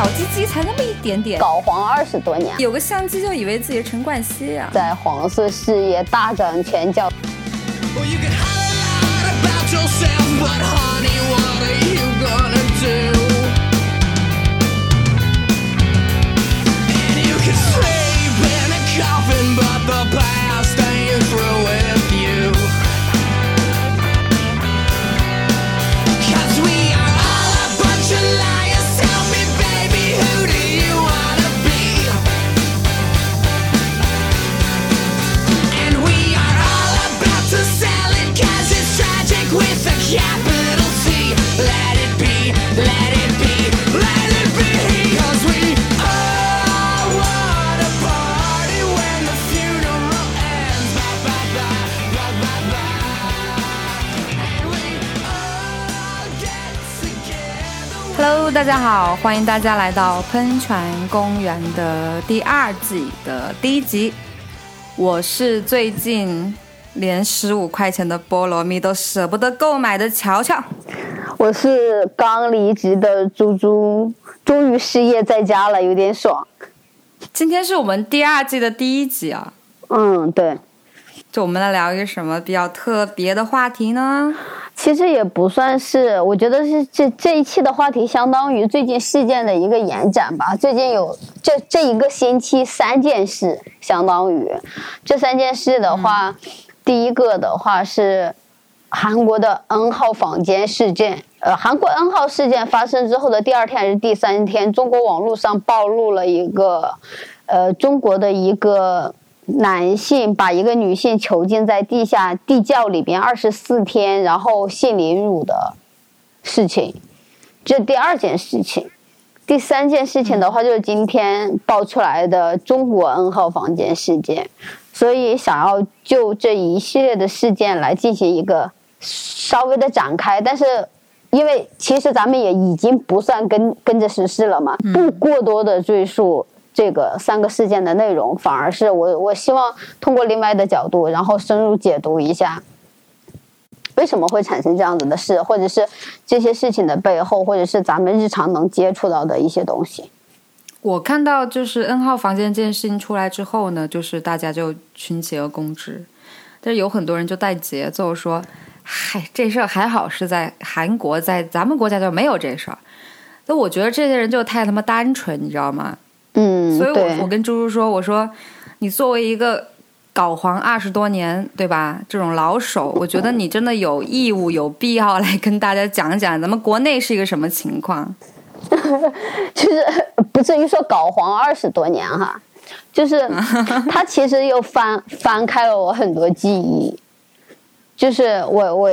小鸡鸡才那么一点点，搞黄二十多年，有个相机就以为自己是陈冠希呀、在黄色事业大展拳脚。Well, you can holler loud about yourself, but honey, what are you gonna do? And you can sleep in a coffin, but the Hello，大家好，欢迎大家来到喷泉公园的第二季的第一集。我是最近连十五块钱的菠萝蜜都舍不得购买的乔乔。我是刚离职的猪猪，终于失业在家了，有点爽。今天是我们第二季的第一集啊，嗯，对，就我们来聊一个什么比较特别的话题呢？其实也不算是，我觉得是这这一期的话题相当于最近事件的一个延展吧。最近有这这一个星期三件事，相当于这三件事的话，第一个的话是韩国的 N 号房间事件。呃，韩国 N 号事件发生之后的第二天还是第三天，中国网络上暴露了一个，呃，中国的一个男性把一个女性囚禁在地下地窖里边二十四天，然后性凌辱的事情，这第二件事情。第三件事情的话，就是今天爆出来的中国 N 号房间事件，所以想要就这一系列的事件来进行一个稍微的展开，但是因为其实咱们也已经不算跟跟着时事了嘛，不过多的赘述这个三个事件的内容，反而是我我希望通过另外的角度，然后深入解读一下。为什么会产生这样子的事，或者是这些事情的背后，或者是咱们日常能接触到的一些东西？我看到就是 N 号房间这件事情出来之后呢，就是大家就群起而攻之，但是有很多人就带节奏说：“嗨，这事儿还好是在韩国，在咱们国家就没有这事儿。”那我觉得这些人就太他妈单纯，你知道吗？嗯，所以我我跟猪猪说，我说你作为一个搞黄二十多年，对吧？这种老手，我觉得你真的有义务、有必要来跟大家讲讲咱们国内是一个什么情况。就是不至于说搞黄二十多年哈，就是 他其实又翻翻开了我很多记忆，就是我我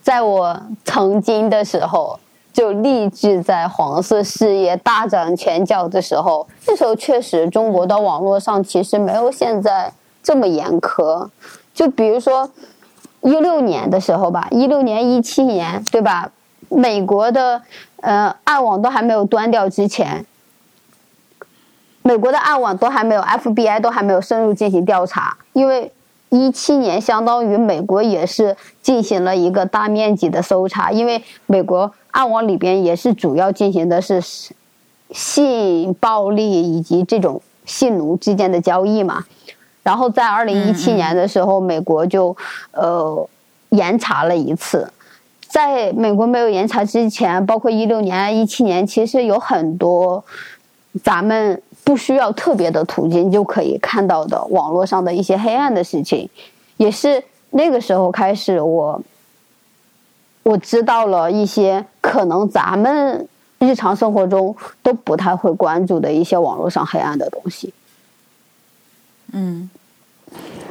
在我曾经的时候就立志在黄色事业大展拳脚的时候，那时候确实中国的网络上其实没有现在这么严苛，就比如说一六年的时候吧，一六年一七年对吧？美国的呃暗网都还没有端掉之前，美国的暗网都还没有，FBI 都还没有深入进行调查，因为一七年相当于美国也是进行了一个大面积的搜查，因为美国暗网里边也是主要进行的是性暴力以及这种性奴之间的交易嘛。然后在二零一七年的时候，美国就呃严查了一次。在美国没有严查之前，包括一六年、一七年，其实有很多咱们不需要特别的途径就可以看到的网络上的一些黑暗的事情，也是那个时候开始我我知道了一些可能咱们日常生活中都不太会关注的一些网络上黑暗的东西。嗯，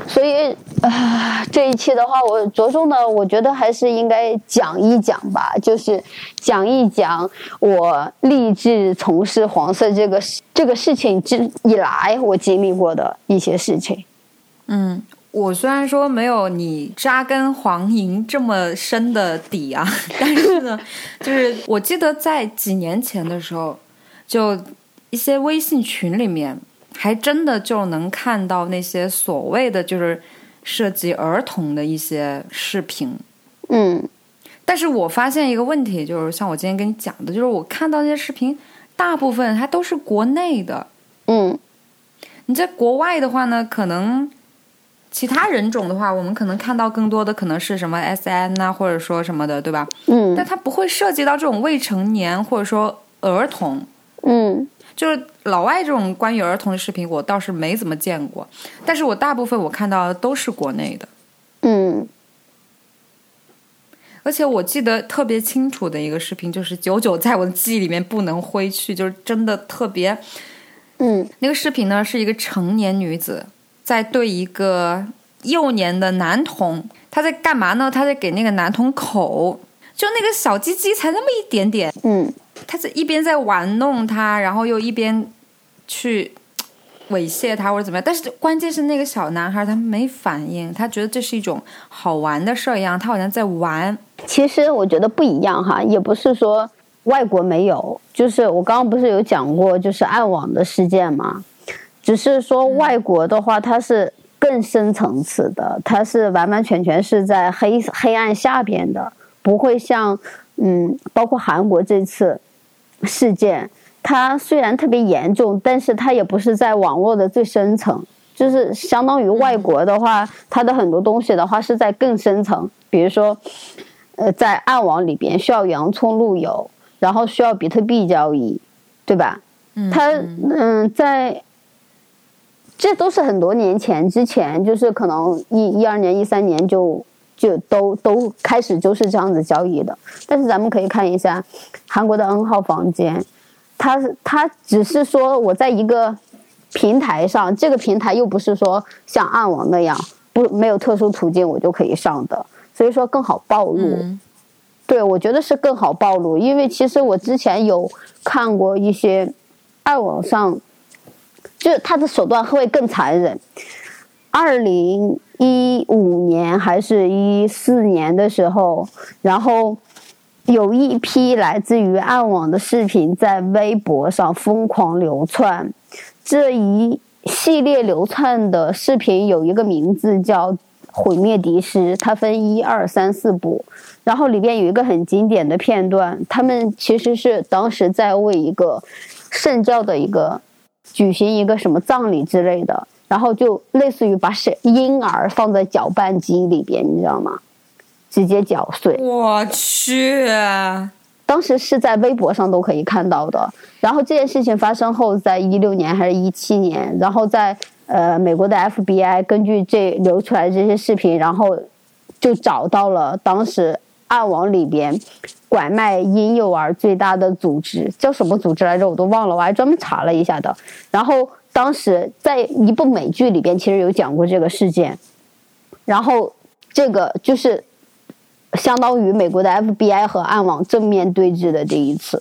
所以，呃，这一期的话，我着重的，我觉得还是应该讲一讲吧，就是讲一讲我立志从事黄色这个事这个事情之以来，我经历过的一些事情。嗯，我虽然说没有你扎根黄营这么深的底啊，但是呢，就是我记得在几年前的时候，就一些微信群里面，还真的就能看到那些所谓的就是涉及儿童的一些视频。嗯但是我发现一个问题，就是像我今天跟你讲的，就是我看到那些视频，大部分它都是国内的。嗯你在国外的话呢，可能其他人种的话，我们可能看到更多的可能是什么 S N 呐、或者说什么的，对吧？嗯但它不会涉及到这种未成年或者说儿童。嗯就是老外这种关于儿童的视频，我倒是没怎么见过，但是我大部分我看到的都是国内的，嗯。而且我记得特别清楚的一个视频，就是久久在我的记忆里面不能挥去，就是真的特别嗯。那个视频呢，是一个成年女子在对一个幼年的男童，她在干嘛呢？她在给那个男童口，就那个小鸡鸡才那么一点点，嗯他在一边在玩弄他，然后又一边去猥亵他或者怎么样。但是关键是那个小男孩他没反应，他觉得这是一种好玩的事儿一样，他好像在玩。其实我觉得不一样哈，也不是说外国没有，就是我刚刚不是有讲过，就是暗网的事件嘛，只是说外国的话，它是更深层次的，它是完完全全是在黑黑暗下边的，不会像嗯，包括韩国这次事件，它虽然特别严重，但是它也不是在网络的最深层。就是相当于外国的话，它的很多东西的话是在更深层，比如说，呃，在暗网里边需要洋葱路由，然后需要比特币交易，对吧？嗯，它嗯嗯，在这都是很多年前之前，就是可能一一二年、一三年就就都都开始就是这样子交易的。但是咱们可以看一下韩国的 N 号房间，它是它只是说我在一个平台上，这个平台又不是说像暗网那样不没有特殊途径我就可以上的，所以说更好暴露。嗯对，我觉得是更好暴露，因为其实我之前有看过一些暗网上，就是他的手段会更残忍。二零一五年还是一四年的时候，然后有一批来自于暗网的视频在微博上疯狂流窜，这一系列流窜的视频有一个名字叫《毁灭敌师》，它分一二三四部。然后里边有一个很经典的片段，他们其实是当时在为一个圣教的一个举行一个什么葬礼之类的，然后就类似于把是婴儿放在搅拌机里边，你知道吗？直接搅碎。我去，当时是在微博上都可以看到的。然后这件事情发生后，在一六年还是一七年，然后在呃美国的 FBI 根据这流出来这些视频，然后就找到了当时暗网里边拐卖婴幼儿最大的组织，叫什么组织来着？我都忘了，我还专门查了一下的。然后当时在一部美剧里边，其实有讲过这个事件。然后这个就是相当于美国的 FBI 和暗网正面对峙的这一次。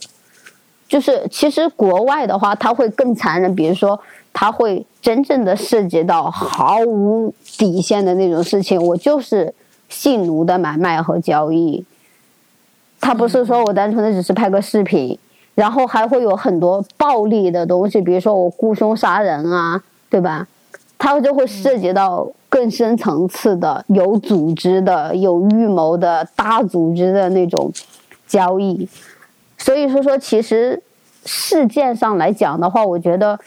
就是其实国外的话，它会更残忍，比如说它会真正的涉及到毫无底线的那种事情，我就是性奴的买卖和交易。它不是说我单纯的只是拍个视频，然后还会有很多暴力的东西，比如说我雇凶杀人啊，对吧？它就会涉及到更深层次的、有组织的、有预谋的大组织的那种交易。所以说说，其实事件上来讲的话，我觉得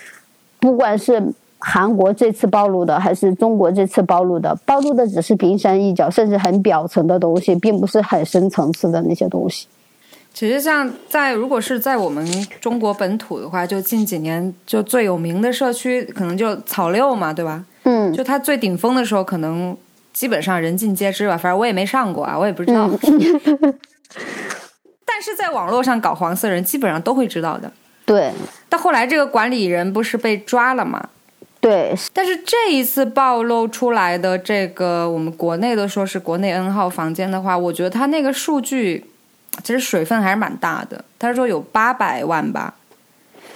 不管是韩国这次暴露的，还是中国这次暴露的，暴露的只是冰山一角，甚至很表层的东西，并不是很深层次的那些东西。其实像在如果是在我们中国本土的话，就近几年就最有名的社区，可能就草六嘛，对吧？嗯就它最顶峰的时候，可能基本上人尽皆知吧。反正我也没上过啊，我也不知道。嗯，但是在网络上搞黄色人，基本上都会知道的。对但后来这个管理人不是被抓了嘛？对，但是这一次暴露出来的这个，我们国内的说是国内 N 号房间的话，我觉得它那个数据其实水分还是蛮大的。他说有八百万吧，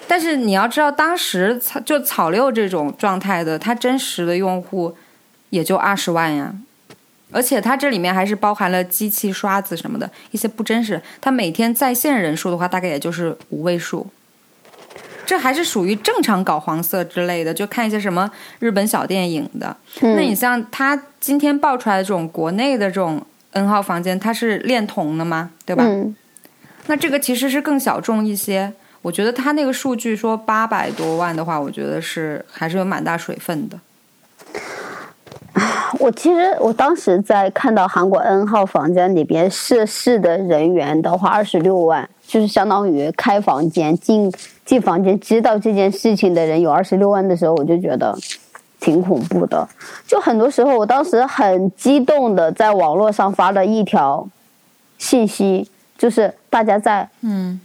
但是你要知道，当时草就草六这种状态的，它真实的用户也就二十万呀。而且它这里面还是包含了机器刷子什么的一些不真实，它每天在线人数的话，大概也就是五位数。这还是属于正常搞黄色之类的，就看一些什么日本小电影的。那你像他今天爆出来的这种国内的这种 N 号房间，它是恋童的吗？对吧？嗯那这个其实是更小众一些。我觉得他那个数据说八百多万的话，我觉得是还是有蛮大水分的。我其实我当时在看到韩国 N 号房间里边涉事的人员的话，二十六万，就是相当于开房间进进房间知道这件事情的人有二十六万的时候，我就觉得挺恐怖的。就很多时候，我当时很激动的在网络上发了一条信息，就是大家在嗯，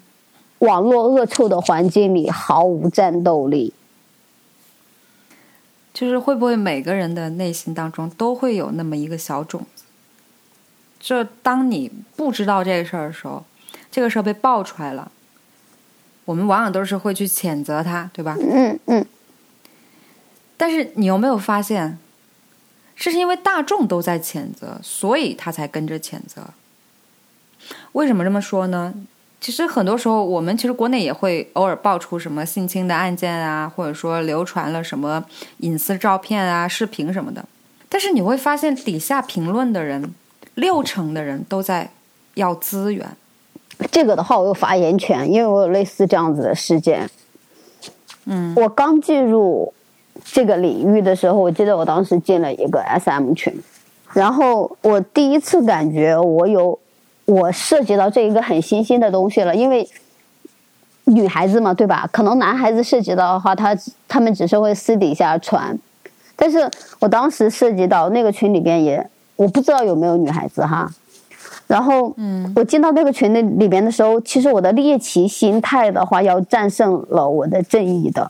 网络恶臭的环境里毫无战斗力。就是会不会每个人的内心当中都会有那么一个小种子？就当你不知道这个事儿的时候，这个事儿被爆出来了，我们往往都是会去谴责他，对吧？嗯嗯，但是你有没有发现，这是因为大众都在谴责，所以他才跟着谴责。为什么这么说呢？其实很多时候，我们其实国内也会偶尔爆出什么性侵的案件啊，或者说流传了什么隐私照片啊、视频什么的。但是你会发现，底下评论的人，六成的人都在要资源。这个的话我有发言权，因为我有类似这样子的事件。嗯我刚进入这个领域的时候，我记得我当时进了一个 SM 群，然后我第一次感觉我有我涉及到这一个很新兴的东西了，因为女孩子嘛，对吧？可能男孩子涉及到的话，他他们只是会私底下传，但是我当时涉及到那个群里边也，我不知道有没有女孩子哈。然后，嗯我进到那个群的里边的时候，其实我的猎奇心态的话，要战胜了我的正义的。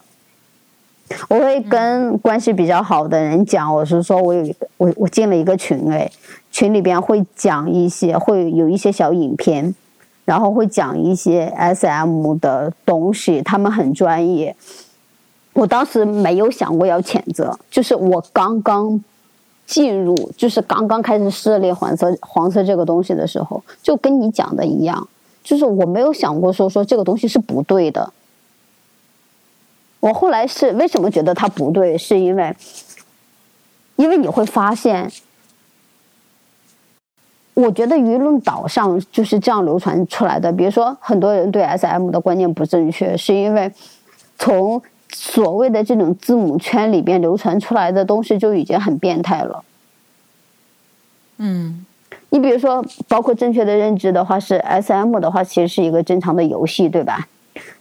我会跟关系比较好的人讲，我是说我有一个我我进了一个群，哎，群里边会讲一些，会有一些小影片，然后会讲一些 SM 的东西，他们很专业。我当时没有想过要谴责，就是我刚刚进入，就是刚刚开始涉猎黄色黄色这个东西的时候，就跟你讲的一样，就是我没有想过说说这个东西是不对的。我后来是为什么觉得它不对，是因为，因为你会发现，我觉得舆论导上就是这样流传出来的。比如说，很多人对 SM 的观念不正确，是因为从所谓的这种字母圈里边流传出来的东西就已经很变态了。嗯你比如说，包括正确的认知的话，是 S M 的话，其实是一个正常的游戏，对吧？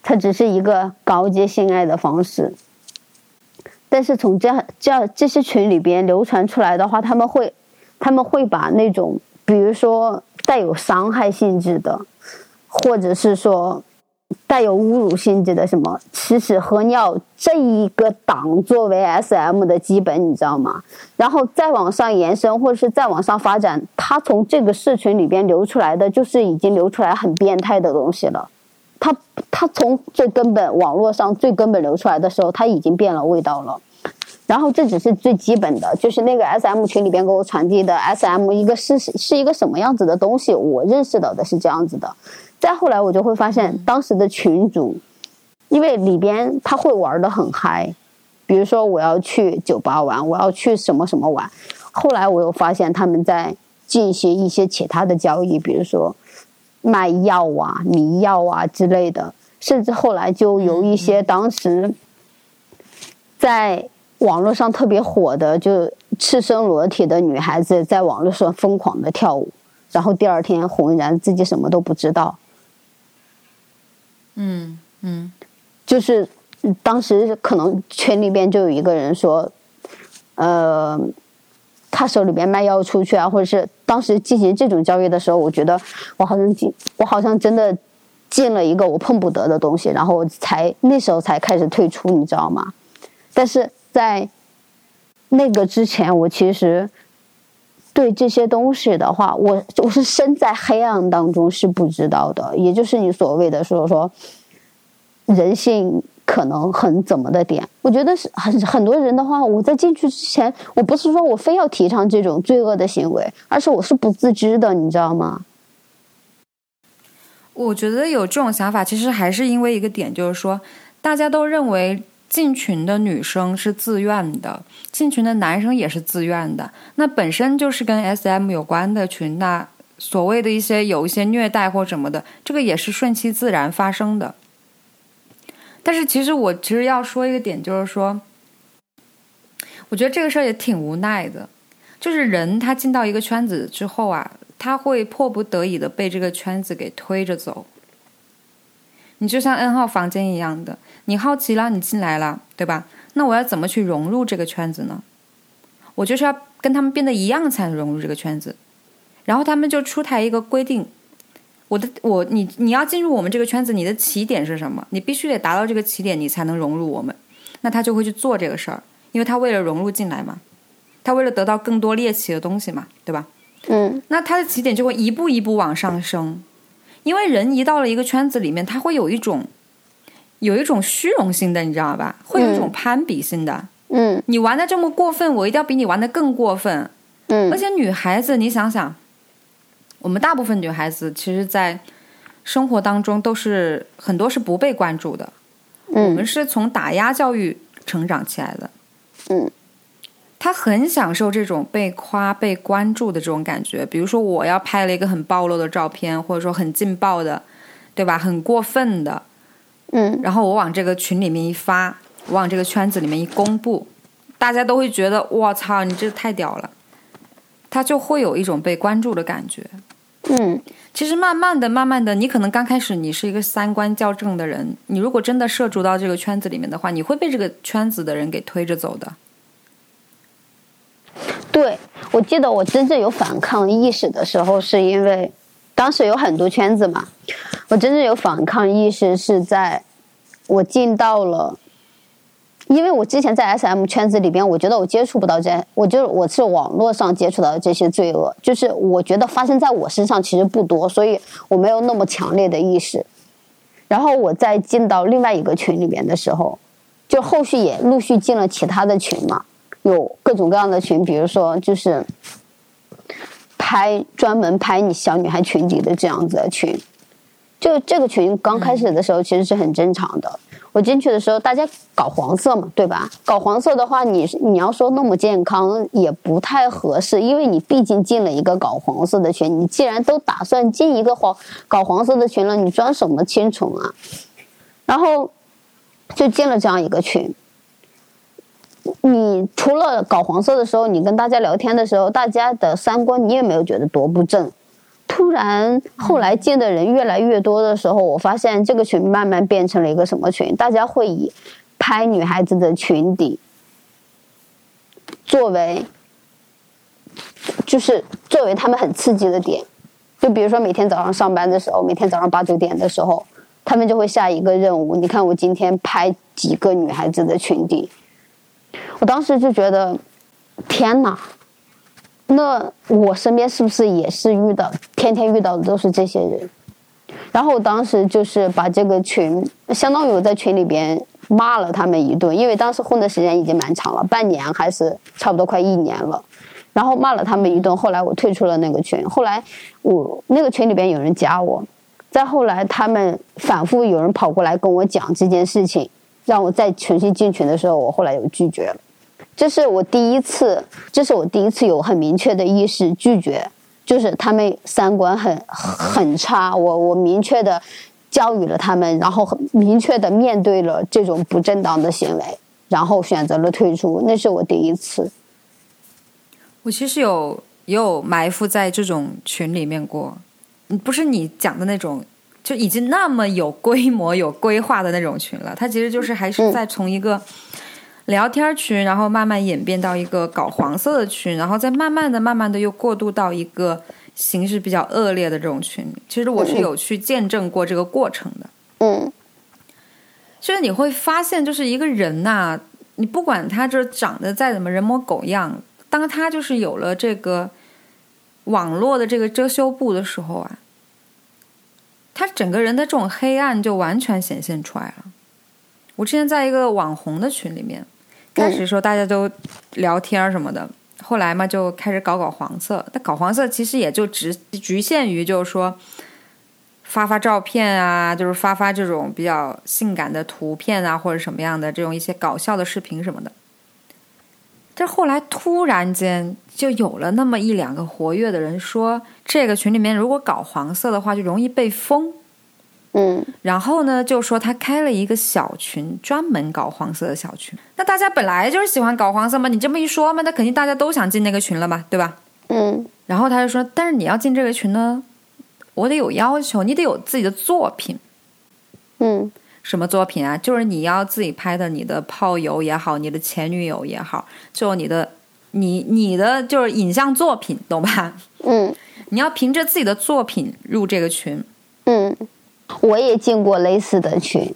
它只是一个高阶性爱的方式。但是从这这这些群里边流传出来的话，他们会他们会把那种比如说带有伤害性质的，或者是说带有侮辱性质的什么吃屎喝尿这一个档作为 S M 的基本，你知道吗？然后再往上延伸，或者是再往上发展，他从这个社群里边流出来的，就是已经流出来很变态的东西了。它它从最根本网络上最根本流出来的时候，它已经变了味道了。然后这只是最基本的，就是那个 S M 群里边给我传递的 S M 一个是是一个什么样子的东西，我认识到的是这样子的。再后来我就会发现，当时的群主，因为里边他会玩的很嗨，比如说我要去酒吧玩，我要去什么什么玩。后来我又发现他们在进行一些其他的交易，比如说卖药啊、迷药啊之类的，甚至后来就有一些当时在网络上特别火的，就赤身裸体的女孩子在网络上疯狂的跳舞，然后第二天浑然自己什么都不知道。嗯嗯就是嗯当时可能群里边就有一个人说，呃，他手里边卖药出去啊，或者是当时进行这种交易的时候，我觉得我好像进，我好像真的进了一个我碰不得的东西，然后我才那时候才开始退出，你知道吗？但是在那个之前，我其实对这些东西的话，我我是身在黑暗当中是不知道的，也就是你所谓的说说人性可能很怎么的点，我觉得是很很多人的话，我在进去之前，我不是说我非要提倡这种罪恶的行为，而是我是不自知的，你知道吗？我觉得有这种想法，其实还是因为一个点，就是说大家都认为进群的女生是自愿的，进群的男生也是自愿的。那本身就是跟 SM 有关的群，那所谓的一些有一些虐待或什么的，这个也是顺其自然发生的。但是其实我其实要说一个点，就是说，我觉得这个事儿也挺无奈的，就是人他进到一个圈子之后啊，他会迫不得已的被这个圈子给推着走。你就像 N 号房间一样的，你好奇了，你进来了，对吧？那我要怎么去融入这个圈子呢？我就是要跟他们变得一样才能融入这个圈子。然后他们就出台一个规定，我的我你你要进入我们这个圈子，你的起点是什么？你必须得达到这个起点，你才能融入我们。那他就会去做这个事儿，因为他为了融入进来嘛，他为了得到更多猎奇的东西嘛，对吧？嗯那他的起点就会一步一步往上升，因为人一到了一个圈子里面，他会有一种有一种虚荣心的，你知道吧？会有一种攀比心的。嗯你玩的这么过分，我一定要比你玩的更过分。嗯而嗯且女孩子，你想想，我们大部分女孩子其实，在生活当中都是很多是不被关注的。我们嗯是从打压教育成长起来的。嗯，她很享受这种被夸、被关注的这种感觉。比如说，我要拍了一个很暴露的照片，或者说很劲爆的，对吧？很过分的，嗯然后我往这个群里面一发，我往这个圈子里面一公布，大家都会觉得我操，你这太屌了，他就会有一种被关注的感觉。嗯其实慢慢的、慢慢的，你可能刚开始你是一个三观较正的人，你如果真的涉足到这个圈子里面的话，你会被这个圈子的人给推着走的。对，我记得我真正有反抗意识的时候，是因为当时有很多圈子嘛。我真正有反抗意识是在我进到了，因为我之前在 SM 圈子里边，我觉得我接触不到这，我就我是网络上接触到的这些罪恶，就是我觉得发生在我身上其实不多，所以我没有那么强烈的意识。然后我再进到另外一个群里边的时候，就后续也陆续进了其他的群嘛。有各种各样的群，比如说就是拍专门拍你小女孩裙底的这样子的群。就这个群刚开始的时候其实是很正常的。我进去的时候，大家搞黄色嘛，对吧？搞黄色的话，你你要说那么健康也不太合适，因为你毕竟进了一个搞黄色的群。你既然都打算进一个黄搞黄色的群了，你装什么清纯啊？然后就进了这样一个群。你除了搞黄色的时候，你跟大家聊天的时候，大家的三观你也没有觉得多不正。突然后来进的人越来越多的时候，我发现这个群慢慢变成了一个什么群？大家会以拍女孩子的裙底作为，就是作为他们很刺激的点。就比如说每天早上上班的时候，每天早上八九点的时候，他们就会下一个任务。你看我今天拍几个女孩子的裙底，我当时就觉得，天哪！那我身边是不是也是遇到天天遇到的都是这些人？然后我当时就是把这个群，相当于我在群里边骂了他们一顿，因为当时混的时间已经蛮长了，半年还是差不多快一年了。然后骂了他们一顿，后来我退出了那个群。后来我那个群里边有人加我，再后来他们反复有人跑过来跟我讲这件事情，让我再重新进群的时候，我后来又拒绝了。这是我第一次，这是我第一次有很明确的意识拒绝，就是他们三观很很差，我我明确的教育了他们，然后很明确的面对了这种不正当的行为，然后选择了退出，那是我第一次。我其实有也有埋伏在这种群里面过，嗯不是你讲的那种，就已经那么有规模、有规划的那种群了。它其实就是还是在从一个聊天群，然后慢慢演变到一个搞黄色的群，然后再慢慢的、慢慢的又过渡到一个形式比较恶劣的这种群。其实我是有去见证过这个过程的。嗯就是你会发现，就是一个人呐、你不管他这长得再怎么人模狗样，当他就是有了这个网络的这个遮羞布的时候啊，他整个人的这种黑暗就完全显现出来了。我之前在一个网红的群里面，开始的时候大家都聊天什么的，后来嘛就开始搞搞黄色。但搞黄色其实也就只局限于就是说发发照片啊，就是发发这种比较性感的图片啊，或者什么样的这种一些搞笑的视频什么的。这后来突然间就有了那么一两个活跃的人说，这个群里面如果搞黄色的话，就容易被封。嗯然后呢，就说他开了一个小群，专门搞黄色的小群。那大家本来就是喜欢搞黄色嘛，你这么一说嘛，那肯定大家都想进那个群了嘛，对吧？嗯然后他就说，但是你要进这个群呢，我得有要求，你得有自己的作品。嗯什么作品啊？就是你要自己拍的，你的炮友也好，你的前女友也好，就你的你你的就是影像作品，懂吧？嗯你要凭着自己的作品入这个群。嗯，我也进过类似的群，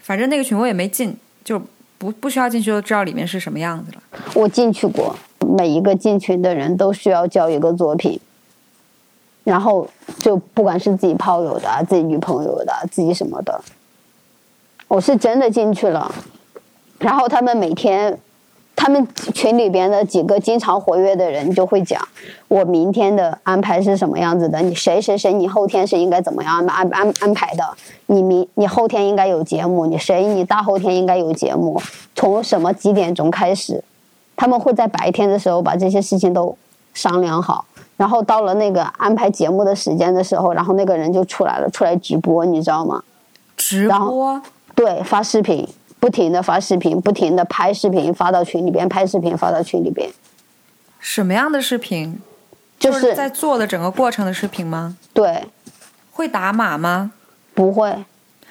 反正那个群我也没进，就不不需要进去就知道里面是什么样子了。我进去过，每一个进群的人都需要交一个作品，然后就不管是自己炮友的啊、自己女朋友的啊、自己什么的，我是真的进去了，然后他们每天。他们群里边的几个经常活跃的人就会讲，我明天的安排是什么样子的，你谁谁谁，你后天是应该怎么样安安安排的，你明你后天应该有节目，你谁你大后天应该有节目，从什么几点钟开始，他们会在白天的时候把这些事情都商量好，然后到了那个安排节目的时间的时候，然后那个人就出来了，出来直播，你知道吗？直播？对，发视频，不停的发视频，不停的拍视频发到群里边，拍视频发到群里边，什么样的视频？就是是在做的整个过程的视频吗？对，会打码吗？不会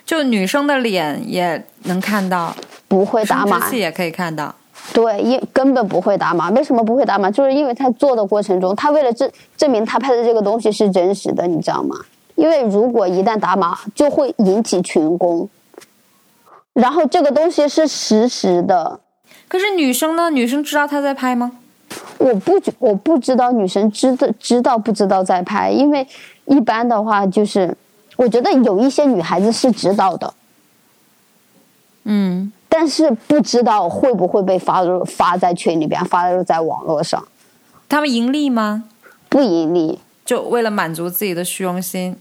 就女生的脸也能看到，不会打码生殖，器也可以看到。对，因根本不会打码。为什么不会打码？就是因为他做的过程中，他为了证证明他拍的这个东西是真实的，你知道吗？因为如果一旦打码，就会引起群攻，然后这个东西是实时的。可是女生呢？女生知道他在拍吗？我不觉我不知道女生知道知道不知道在拍，因为一般的话就是，我觉得有一些女孩子是知道的，嗯，但是不知道会不会被发入发在群里边，发入在网络上，他们盈利吗？不盈利。就为了满足自己的虚荣心，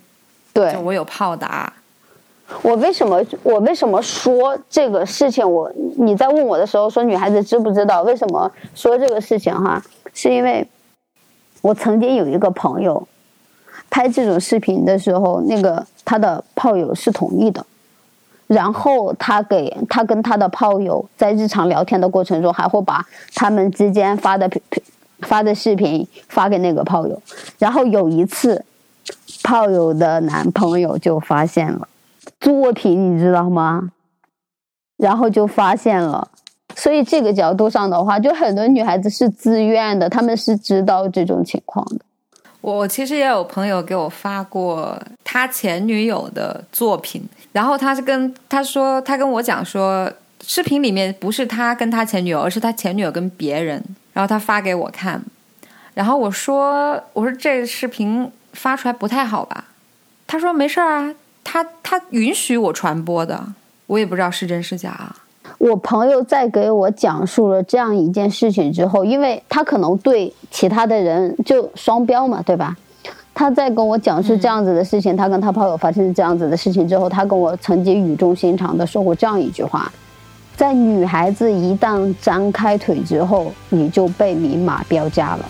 对就我有炮打。我为什么我为什么说这个事情我？你在问我的时候说女孩子知不知道？为什么说这个事情哈？是因为我曾经有一个朋友拍这种视频的时候，那个他的炮友是同意的，然后他给他跟他的炮友在日常聊天的过程中，还会把他们之间发的发的视频发给那个炮友，然后有一次，炮友的男朋友就发现了。作品，你知道吗？然后就发现了，所以这个角度上的话，就很多女孩子是自愿的，她们是知道这种情况的。我其实也有朋友给我发过他前女友的作品，然后他是跟他说，他跟我讲说，视频里面不是他跟他前女友，而是他前女友跟别人，然后他发给我看，然后我说，我说这视频发出来不太好吧？他说没事儿啊。他他允许我传播的，我也不知道是真是假啊。我朋友在给我讲述了这样一件事情之后，因为他可能对其他的人就双标嘛，对吧？他在跟我讲述这样子的事情，他跟他朋友发生这样子的事情之后，他跟我曾经语重心长的说过这样一句话：在女孩子一旦张开腿之后，你就被明码标价了。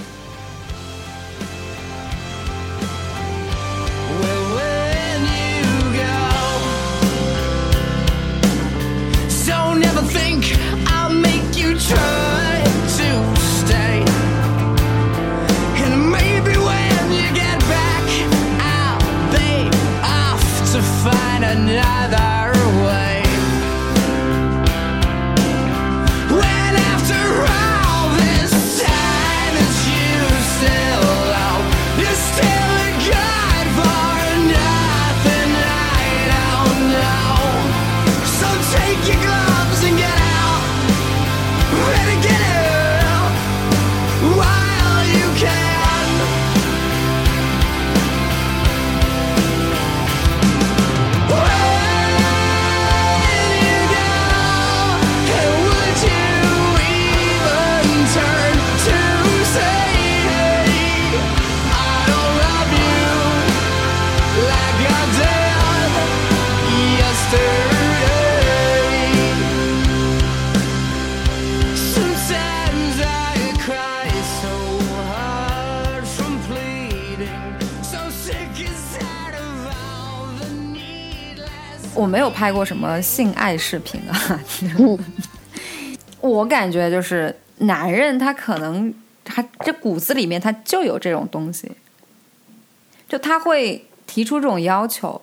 我没有拍过什么性爱视频啊，我感觉就是男人他可能他这骨子里面他就有这种东西，就他会提出这种要求，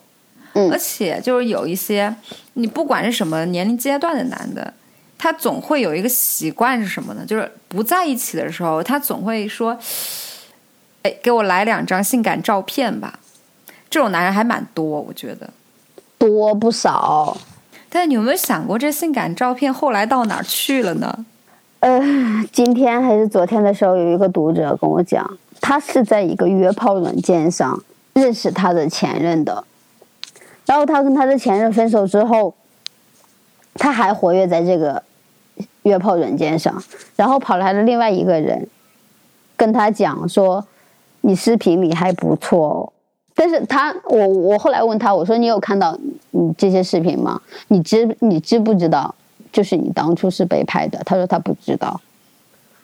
嗯而且就是有一些你不管是什么年龄阶段的男的，他总会有一个习惯是什么呢？就是不在一起的时候，他总会说：“哎，给我来两张性感照片吧。”这种男人还蛮多，我觉得。多不少。但是你有没有想过，这性感照片后来到哪儿去了呢？呃，今天还是昨天的时候，有一个读者跟我讲，他是在一个约炮软件上认识他的前任的，然后他跟他的前任分手之后，他还活跃在这个约炮软件上，然后跑来了另外一个人，跟他讲说，你视频里还不错哦。但是他，我我后来问他，我说你有看到你这些视频吗？你知你知不知道？就是你当初是被拍的。他说他不知道，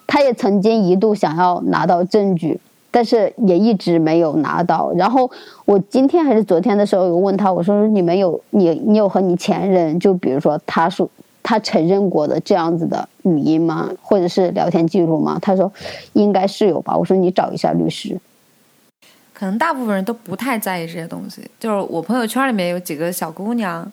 他也曾经一度想要拿到证据，但是也一直没有拿到。然后我今天还是昨天的时候有问他，我说你们有你你有和你前任，就比如说他说他承认过的这样子的语音吗？或者是聊天记录吗？他说应该是有吧。我说你找一下律师。可能大部分人都不太在意这些东西。就是我朋友圈里面有几个小姑娘，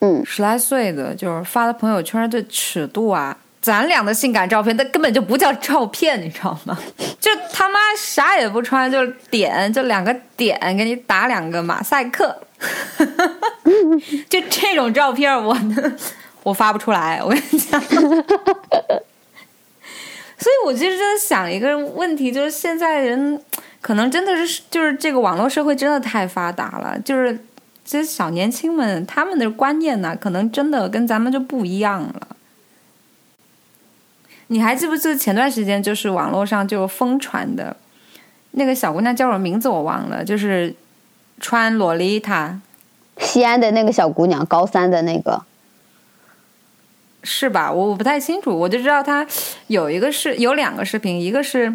嗯，十来岁的，就是发的朋友圈的尺度啊，咱俩的性感照片，那根本就不叫照片，你知道吗？就他妈啥也不穿，就点，就两个点，给你打两个马赛克，就这种照片我，我发不出来，我跟你讲。所以，我其实真的想一个问题，就是现在人可能真的是，就是这个网络社会真的太发达了，就是这些小年轻们他们的观念呢，可能真的跟咱们就不一样了。你还记不记得前段时间就是网络上就疯传的那个小姑娘叫什么名字我忘了，就是穿洛丽塔西安的那个小姑娘，高三的那个，是吧？我我不太清楚，我就知道她有一个是有两个视频，一个是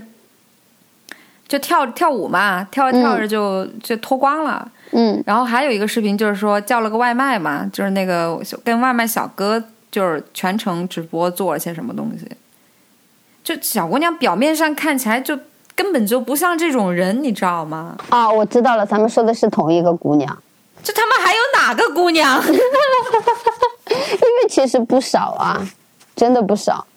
就跳跳舞嘛，跳着跳着就、就脱光了，嗯然后还有一个视频就是说叫了个外卖嘛，就是那个跟外卖小哥就是全程直播做了些什么东西，就小姑娘表面上看起来就根本就不像这种人，你知道吗？啊，我知道了，咱们说的是同一个姑娘，这他妈还有哪个姑娘？因为其实不少啊，真的不少。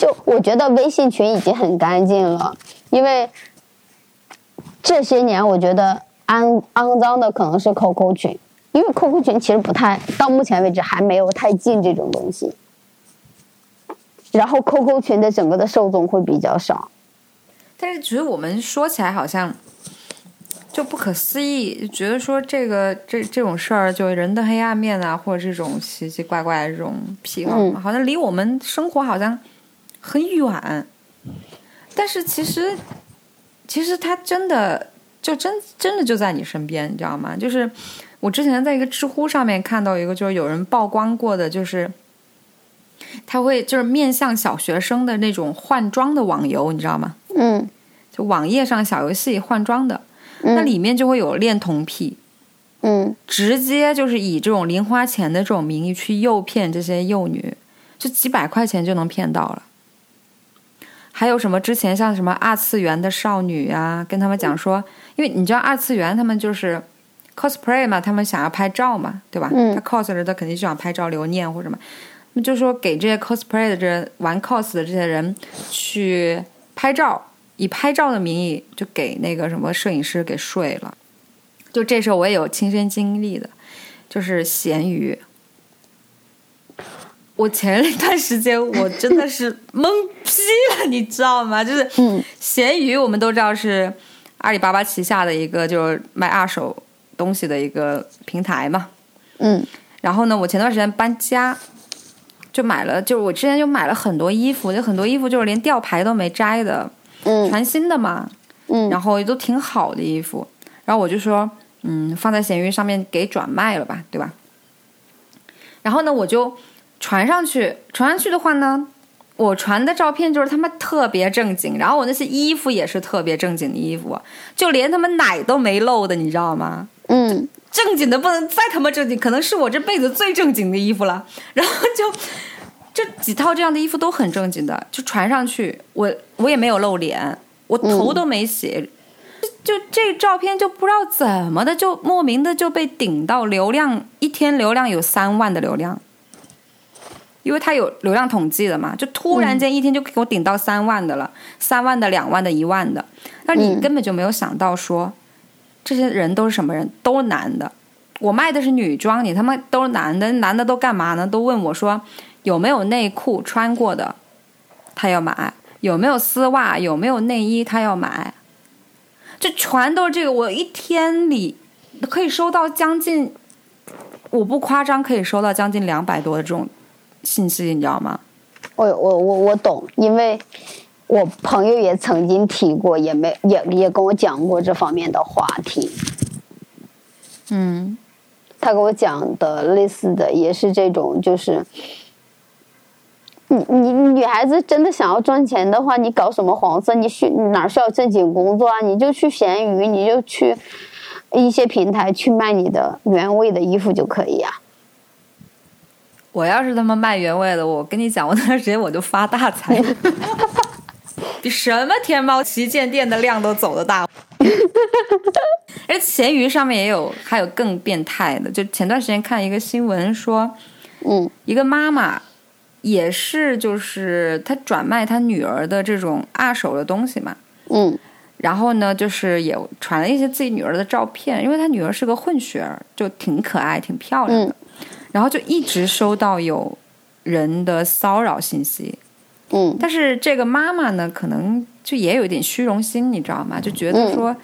就我觉得微信群已经很干净了，因为这些年我觉得肮肮脏的可能是 QQ 群，因为 QQ 群其实不太到目前为止还没有太进这种东西。然后 QQ 群的整个的受众会比较少，但是觉得我们说起来好像就不可思议，觉得说这个这这种事儿，就人的黑暗面啊，或者这种奇奇怪怪的这种癖好，嗯好像离我们生活好像很远。但是其实，其实它真的就真真的就在你身边，你知道吗？就是我之前在一个知乎上面看到一个，就是有人曝光过的，就是他会就是面向小学生的那种换装的网游，你知道吗？嗯就网页上小游戏换装的，那里面就会有恋童癖，嗯直接就是以这种零花钱的这种名义去诱骗这些幼女，就几百块钱就能骗到了。还有什么之前像什么二次元的少女啊，跟他们讲说，因为你知道二次元他们就是 cosplay 嘛，他们想要拍照嘛，对吧？嗯他 cos 了，他肯定就想拍照留念或者什么。那就说给这些 cosplay 的这玩 cos 的这些人去拍照，以拍照的名义就给那个什么摄影师给睡了。就这事儿我也有亲身经历的，就是闲鱼。我前一段时间我真的是懵逼了，你知道吗？就是嗯闲鱼，我们都知道是阿里巴巴旗下的一个就是卖二手东西的一个平台嘛。嗯然后呢，我前段时间搬家，就买了，就是我之前就买了很多衣服，就很多衣服就是连吊牌都没摘的，嗯全新的嘛，嗯然后都挺好的衣服，然后我就说，嗯，放在闲鱼上面给转卖了吧，对吧？然后呢，我就传上去，传上去的话呢，我传的照片就是他妈特别正经，然后我那些衣服也是特别正经的衣服，就连他妈奶都没露的，你知道吗？嗯正经的不能再他妈正经，可能是我这辈子最正经的衣服了。然后就这几套这样的衣服都很正经的，就传上去，我我也没有露脸，我头都没洗，就这照片就不知道怎么的，就莫名的就被顶到流量，一天流量有三万的流量。因为它有流量统计的嘛，就突然间一天就给我顶到三万的了，三、万的、两万的、一万的，那你嗯根本就没有想到说，这些人都是什么人？都是男的。我卖的是女装，你他妈都是男的，男的都干嘛呢？都问我说有没有内裤穿过的，他要买；有没有丝袜，有没有内衣，他要买。这全都是这个，我一天里可以收到将近，我不夸张，可以收到将近两百多的这种信息，你知道吗？我我我我懂，因为我朋友也曾经提过，也没也也跟我讲过这方面的话题。嗯，他给我讲的类似的也是这种，就是你你女孩子真的想要赚钱的话，你搞什么黄色？你需哪需要正经工作啊？你就去闲鱼，你就去一些平台去卖你的原味的衣服就可以啊。我要是他妈卖原味的，我跟你讲，我那段时间我就发大财了，比什么天猫旗舰店的量都走得大。而闲鱼上面也有，还有更变态的。就前段时间看一个新闻说，嗯一个妈妈也是，就是她转卖她女儿的这种二手的东西嘛。嗯然后呢，就是也传了一些自己女儿的照片，因为她女儿是个混血儿，就挺可爱、挺漂亮的。然后就一直收到有人的骚扰信息，嗯。但是这个妈妈呢，可能就也有一点虚荣心，你知道吗？就觉得说，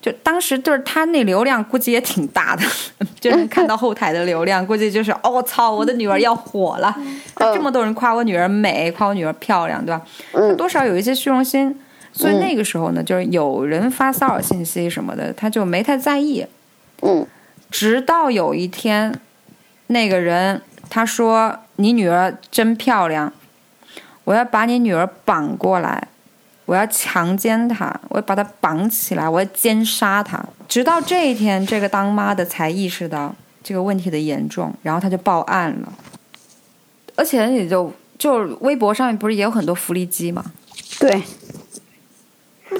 就当时就是她那流量估计也挺大的，就是看到后台的流量，估计就是哦操，我的女儿要火了，这么多人夸我女儿美，夸我女儿漂亮，对吧？嗯。多少有一些虚荣心，所以那个时候呢，就是有人发骚扰信息什么的，她就没太在意。嗯。直到有一天，那个人他说：“你女儿真漂亮，我要把你女儿绑过来，我要强奸她，我要把她绑起来，我要奸杀她。”直到这一天，这个当妈的才意识到这个问题的严重，然后他就报案了。而且也就就微博上面不是也有很多福利机吗，对，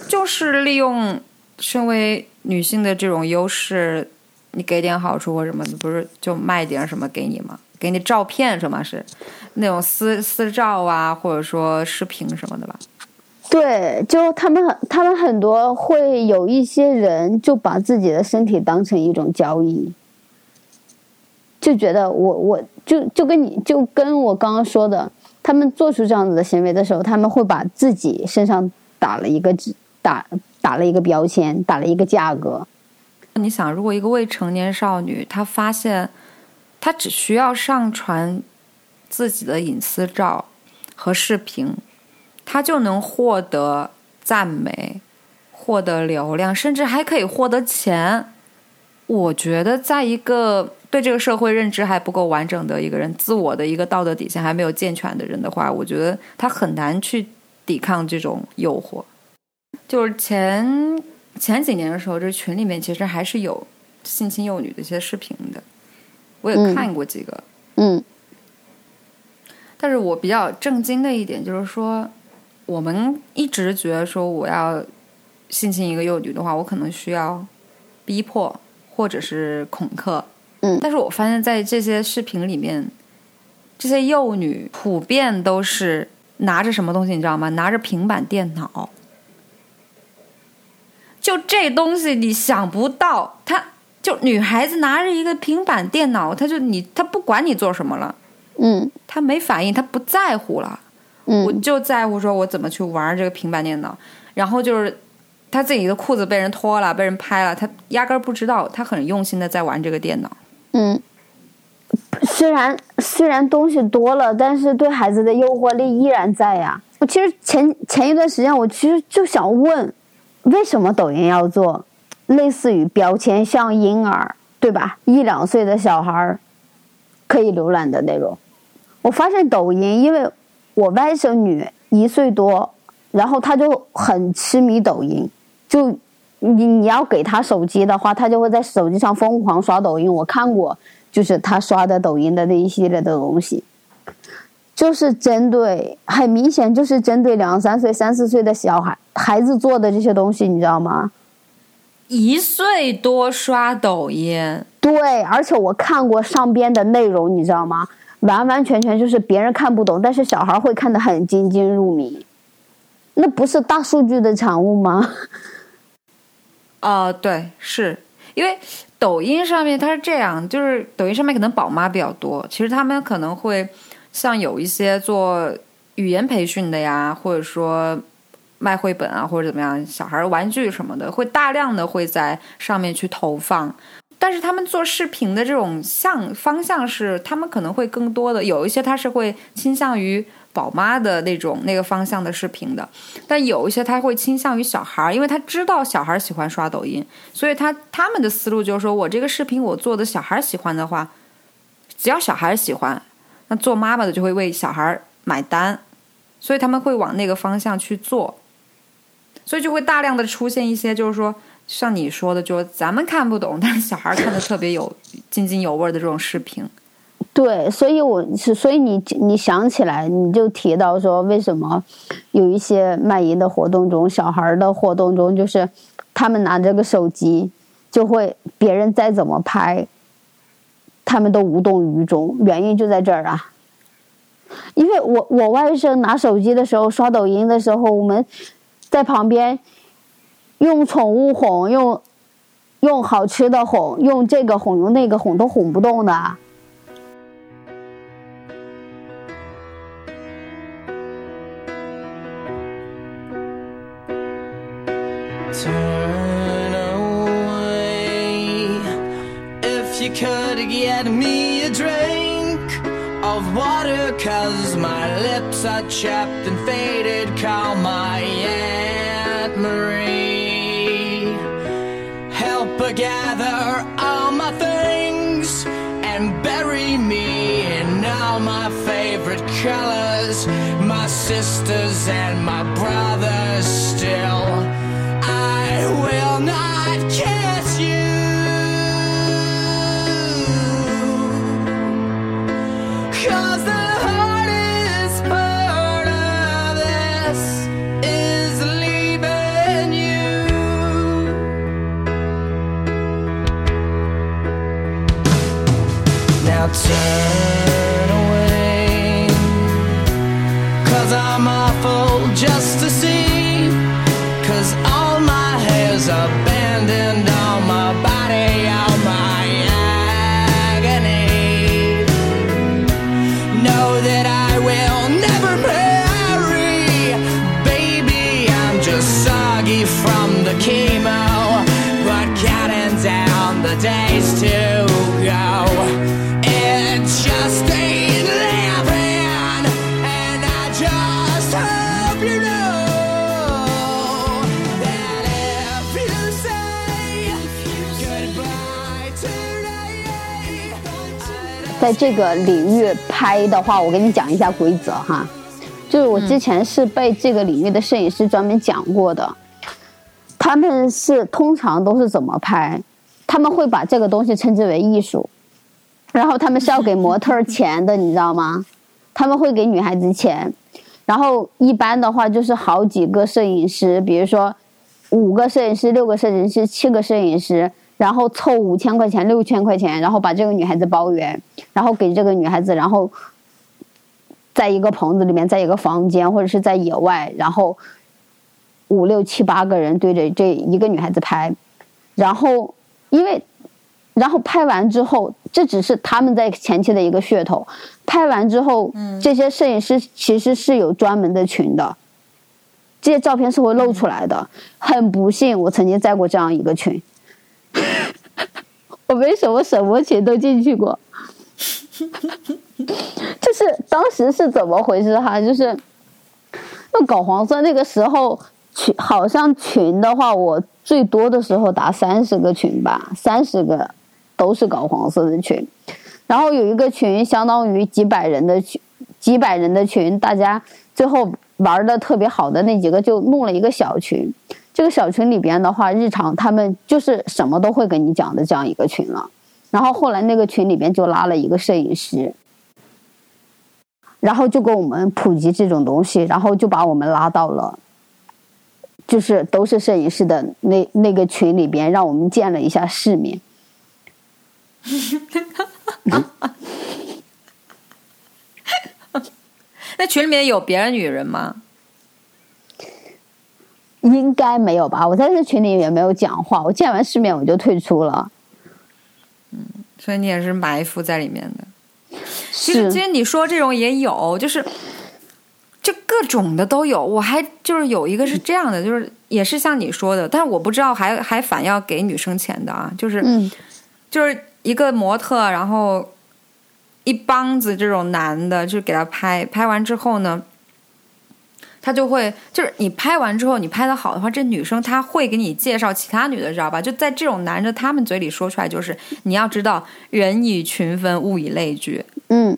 就是利用身为女性的这种优势，你给点好处或什么的，不是就卖点什么给你吗？给你照片什么是那种私私照啊，或者说视频什么的吧？对，就他们，他们很多会有一些人就把自己的身体当成一种交易，就觉得我我就就跟你就跟我刚刚说的，他们做出这样子的行为的时候，他们会把自己身上打了一个打打了一个标签，打了一个价格。你想，如果一个未成年少女她发现她只需要上传自己的隐私照和视频，她就能获得赞美、获得流量，甚至还可以获得钱。我觉得，在一个对这个社会认知还不够完整的一个人，自我的一个道德底线还没有健全的人的话，我觉得他很难去抵抗这种诱惑。就是前前几年的时候，这群里面其实还是有性侵幼女的一些视频的，我也嗯看过几个。嗯但是我比较震惊的一点就是说，我们一直觉得说我要性侵一个幼女的话，我可能需要逼迫或者是恐吓。嗯但是我发现在这些视频里面，这些幼女普遍都是拿着什么东西，你知道吗？拿着平板电脑。就这东西，你想不到，她就女孩子拿着一个平板电脑，她就你，她不管你做什么了。嗯他没反应，他不在乎了。我嗯就在乎说我怎么去玩这个平板电脑，然后就是他自己的裤子被人脱了，被人拍了，他压根儿不知道，他很用心的在玩这个电脑。嗯。虽然虽然东西多了，但是对孩子的诱惑力依然在呀。我其实前前一段时间，我其实就想问，为什么抖音要做类似于标签，像婴儿对吧？一两岁的小孩儿可以浏览的内容。我发现抖音，因为我外甥女一岁多，然后她就很痴迷抖音，就你你要给她手机的话，她就会在手机上疯狂刷抖音。我看过，就是她刷的抖音的那一系列的东西，就是针对很明显就是针对两三岁、三四岁的小孩孩子做的这些东西，你知道吗？一岁多刷抖音，对，而且我看过上边的内容，你知道吗？完完全全就是别人看不懂，但是小孩会看得很津津入迷。那不是大数据的产物吗？呃，对，是因为抖音上面它是这样，就是抖音上面可能宝妈比较多，其实他们可能会像有一些做语言培训的呀，或者说卖绘本啊，或者怎么样，小孩儿玩具什么的，会大量的会在上面去投放。但是他们做视频的这种向方向是，他们可能会更多的有一些他是会倾向于宝妈的那种那个方向的视频的，但有一些他会倾向于小孩儿，因为他知道小孩儿喜欢刷抖音，所以他他们的思路就是说我这个视频我做的小孩儿喜欢的话，只要小孩儿喜欢，那做妈妈的就会为小孩买单，所以他们会往那个方向去做，所以就会大量的出现一些就是说。像你说的，就是咱们看不懂，但是小孩看的特别有津津有味的这种视频。对，所以我是，所以你你想起来，你就提到说，为什么有一些卖淫的活动中，小孩的活动中，就是他们拿这个手机，就会别人再怎么拍，他们都无动于衷，原因就在这儿啊。因为我我外甥拿手机的时候刷抖音的时候，我们在旁边用宠物哄，用用好吃的哄，用这个哄，用那个哄，都哄不动的。You could get me a drink of water, cause my lips are chapped and faded. Call my Aunt Marie. Help her gather all my things and bury me in all my favorite colors. My sisters and my brothers 在这个领域拍的话，我跟你讲一下规则哈，就是我之前是被这个领域的摄影师专门讲过的，他们是通常都是怎么拍，他们会把这个东西称之为艺术，然后他们是要给模特儿钱的，你知道吗？他们会给女孩子钱，然后一般的话就是好几个摄影师，比如说五个摄影师、六个摄影师、七个摄影师，然后凑五千块钱、六千块钱，然后把这个女孩子包圆，然后给这个女孩子，然后在一个棚子里面，在一个房间或者是在野外，然后五六七八个人对着这一个女孩子拍，然后因为。然后拍完之后，这只是他们在前期的一个噱头。拍完之后，这些摄影师其实是有专门的群的，这些照片是会露出来的。很不幸，我曾经在过这样一个群，我没什么什么群都进去过。就是当时是怎么回事哈？就是那搞黄色那个时候群，好像群的话，我最多的时候达三十个群吧，三十个都是搞黄色的群。然后有一个群相当于几百人的群，几百人的群，大家最后玩的特别好的那几个就弄了一个小群。这个小群里边的话，日常他们就是什么都会跟你讲的这样一个群了。然后后来那个群里边就拉了一个摄影师，然后就给我们普及这种东西，然后就把我们拉到了，就是都是摄影师的那那个群里边，让我们见了一下世面。那群里面有别的女人吗？应该没有吧？我在这群里也没有讲话，我见完世面我就退出了。嗯所以你也是埋伏在里面的。其实，是其实你说这种也有，就是就各种的都有。我还就是有一个是这样的，就是也是像你说的，但是我不知道还还反要给女生钱的啊，就是、嗯就是一个模特，然后一帮子这种男的就给他拍，拍完之后呢。他就会，就是你拍完之后，你拍的好的话，这女生她会给你介绍其他女的，知道吧？就在这种男的他们嘴里说出来，就是你要知道，人以群分，物以类聚。嗯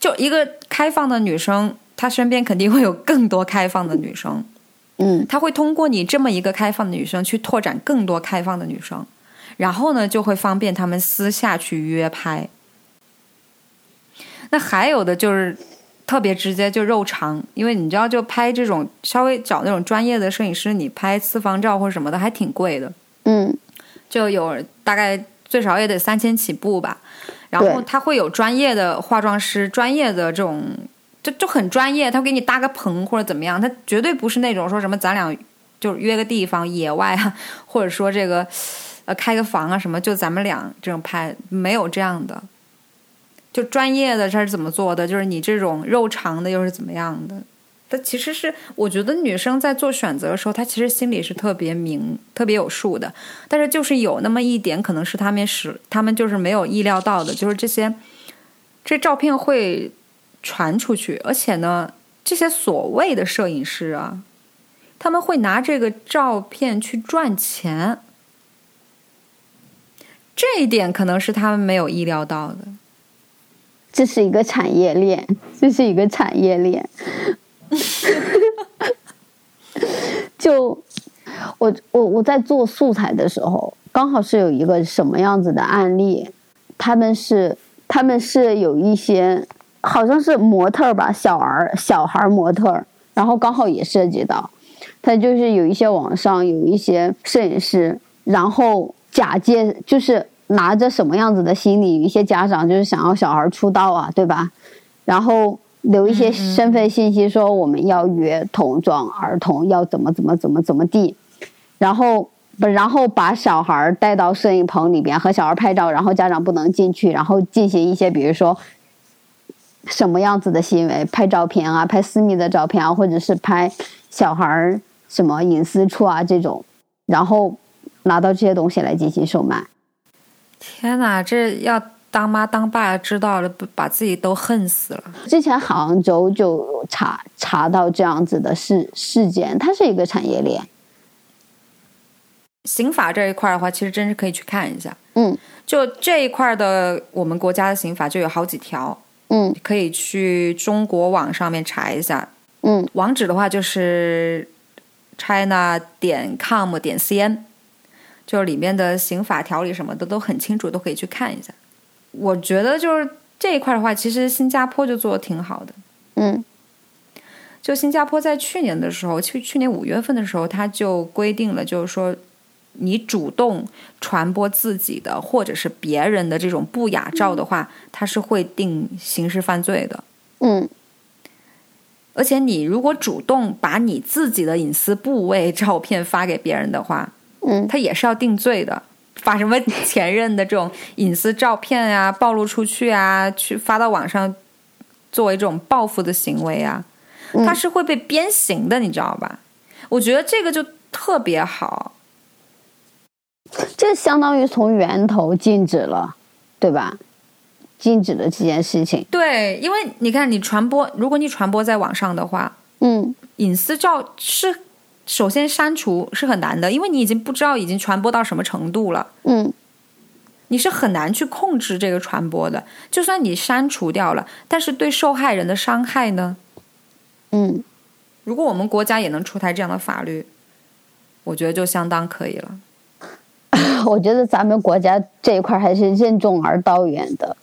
就一个开放的女生，她身边肯定会有更多开放的女生，嗯她会通过你这么一个开放的女生去拓展更多开放的女生，然后呢，就会方便他们私下去约拍。那还有的就是特别直接，就肉长，因为你知道，就拍这种稍微找那种专业的摄影师，你拍私房照或者什么的还挺贵的。嗯就有大概最少也得三千起步吧。然后他会有专业的化妆师，专业的这种就就很专业，他会给你搭个棚或者怎么样，他绝对不是那种说什么咱俩就约个地方野外啊，或者说这个呃开个房啊什么，就咱们俩这种拍，没有这样的。就专业的他是怎么做的，就是你这种肉长的又是怎么样的？他其实是我觉得女生在做选择的时候，她其实心里是特别明、特别有数的。但是就是有那么一点，可能是他们是他们就是没有意料到的，就是这些这照片会传出去，而且呢，这些所谓的摄影师啊，他们会拿这个照片去赚钱。这一点可能是他们没有意料到的。这是一个产业链，这是一个产业链。就我我我在做素材的时候，刚好是有一个什么样子的案例，他们是他们是有一些好像是模特吧，小儿小孩模特，然后刚好也涉及到，他就是有一些网上有一些摄影师，然后假借就是拿着什么样子的心理，一些家长就是想要小孩出道啊，对吧？然后留一些身份信息，说我们要约童装儿童，要怎么怎么怎么怎么地，然后不，然后把小孩带到摄影棚里边和小孩拍照，然后家长不能进去，然后进行一些比如说什么样子的行为，拍照片啊，拍私密的照片啊，或者是拍小孩什么隐私处啊这种，然后拿到这些东西来进行售卖。天哪，这要当妈当爸知道了，不把自己都恨死了。之前杭州就查查到这样子的事事件，它是一个产业链。刑法这一块的话，其实真是可以去看一下。嗯就这一块的，我们国家的刑法就有好几条，嗯可以去中国网上面查一下。嗯网址的话就是 china 点 com 点 cn，就是里面的刑法条例什么的都很清楚，都可以去看一下。我觉得就是这一块的话，其实新加坡就做的挺好的。嗯就新加坡在去年的时候，去去年五月份的时候，他就规定了，就是说，你主动传播自己的或者是别人的这种不雅照的话，他是会定刑事犯罪的。嗯而且你如果主动把你自己的隐私部位照片发给别人的话，嗯他也是要定罪的。把什么前任的这种隐私照片啊 暴露出去啊，去发到网上，作为这种报复的行为啊，他是会被鞭刑的，你知道吧？我觉得这个就特别好。这相当于从源头禁止了，对吧？禁止了这件事情。对，因为你看，你传播，如果你传播在网上的话，嗯隐私照是首先删除是很难的，因为你已经不知道已经传播到什么程度了。嗯你是很难去控制这个传播的。就算你删除掉了，但是对受害人的伤害呢？嗯，如果我们国家也能出台这样的法律，我觉得就相当可以了。我觉得咱们国家这一块还是任重而道远的，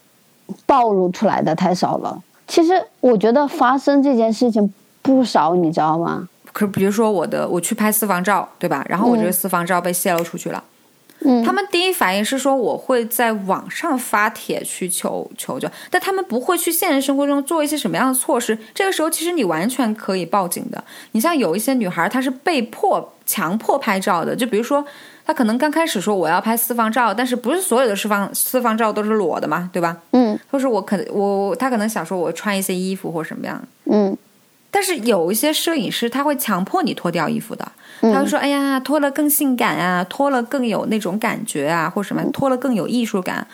暴露出来的太少了。其实我觉得发生这件事情不少，你知道吗？可比如说我的，我去拍私房照，对吧？然后我这个私房照被泄露出去了，嗯，他们第一反应是说我会在网上发帖去求求救，但他们不会去现实生活中做一些什么样的措施。这个时候其实你完全可以报警的。你像有一些女孩，她是被迫强迫拍照的，就比如说她可能刚开始说我要拍私房照，但是不是所有的私房私房照都是裸的嘛，对吧？嗯或是我可能我她可能想说我穿一些衣服或什么样，嗯但是有一些摄影师他会强迫你脱掉衣服的，他会说：“哎呀，脱了更性感啊，脱了更有那种感觉啊，或什么，脱了更有艺术感。”